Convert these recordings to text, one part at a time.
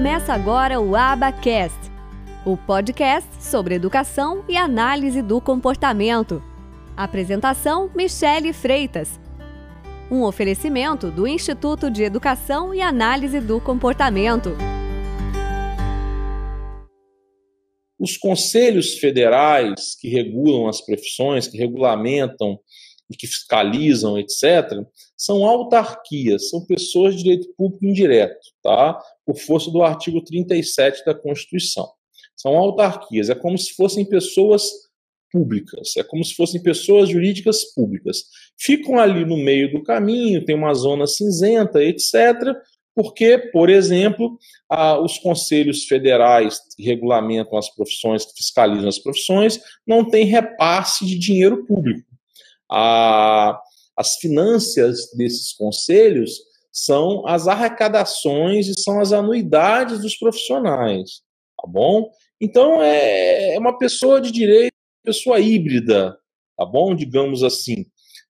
Começa agora o Abacast, o podcast sobre educação e análise do comportamento. Apresentação: Michele Freitas. Um oferecimento do Instituto de Educação e Análise do Comportamento. Os conselhos federais que regulam as profissões, que regulamentam e que fiscalizam, etc., são autarquias, são pessoas de direito público indireto, tá? por força do artigo 37 da Constituição. São autarquias, é como se fossem pessoas públicas, é como se fossem pessoas jurídicas públicas. Ficam ali no meio do caminho, tem uma zona cinzenta, etc., porque, por exemplo, os conselhos federais que regulamentam as profissões, que fiscalizam as profissões, não têm repasse de dinheiro público. As finanças desses conselhos são as arrecadações e são as anuidades dos profissionais, tá bom? Então é, é uma pessoa de direito, pessoa híbrida, tá bom? Digamos assim.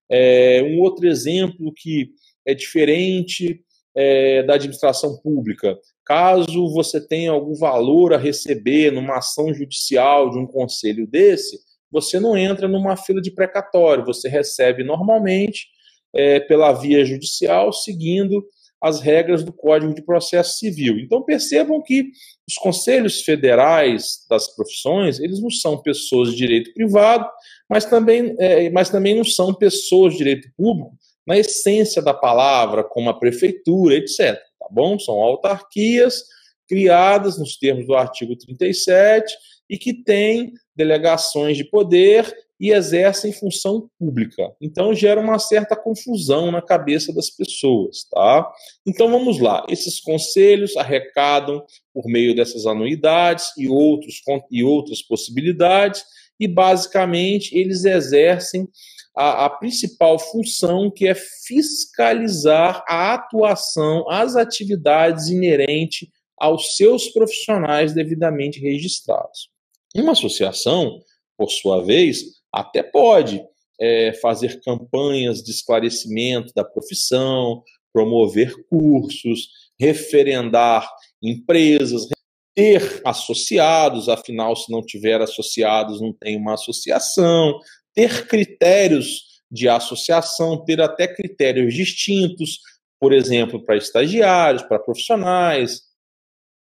É, um outro exemplo que é diferente é, da administração pública. Caso você tenha algum valor a receber numa ação judicial de um conselho desse, você não entra numa fila de precatório, você recebe normalmente é, pela via judicial, seguindo as regras do Código de Processo Civil. Então percebam que os conselhos federais das profissões, eles não são pessoas de direito privado, mas também, é, mas também não são pessoas de direito público na essência da palavra, como a prefeitura, etc. Tá bom? São autarquias criadas nos termos do artigo 37 e que têm delegações de poder e exercem função pública. Então gera uma certa confusão na cabeça das pessoas, tá? Então vamos lá. Esses conselhos arrecadam por meio dessas anuidades e outros e outras possibilidades e basicamente eles exercem a, a, principal função que é fiscalizar a atuação, as atividades inerentes aos seus profissionais devidamente registrados. Uma associação, por sua vez, até pode é, fazer campanhas de esclarecimento da profissão, promover cursos, referendar empresas, ter associados, afinal, se não tiver associados, não tem uma associação, ter critérios de associação, ter até critérios distintos, por exemplo, para estagiários, para profissionais,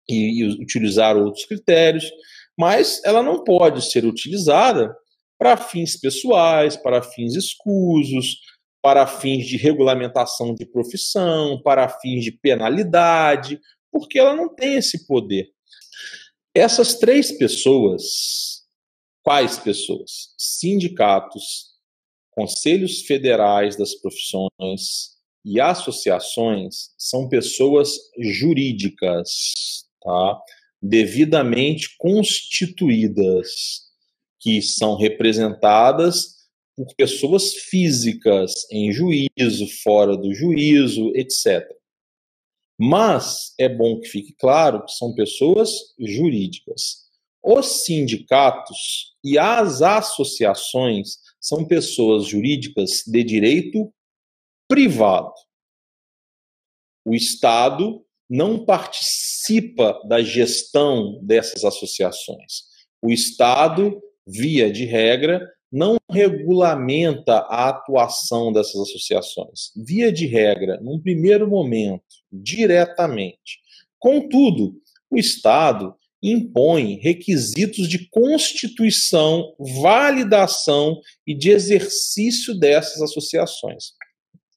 e, e utilizar outros critérios, mas ela não pode ser utilizada para fins pessoais, para fins escusos, para fins de regulamentação de profissão, para fins de penalidade, porque ela não tem esse poder. Essas três pessoas, quais pessoas? Sindicatos, conselhos federais das profissões e associações são pessoas jurídicas, tá? Devidamente constituídas que são representadas por pessoas físicas em juízo, fora do juízo, etc. Mas é bom que fique claro que são pessoas jurídicas. Os sindicatos e as associações são pessoas jurídicas de direito privado. O Estado não participa da gestão dessas associações. O Estado via de regra, não regulamenta a atuação dessas associações. Via de regra, num primeiro momento, diretamente. Contudo, o Estado impõe requisitos de constituição, validação e de exercício dessas associações.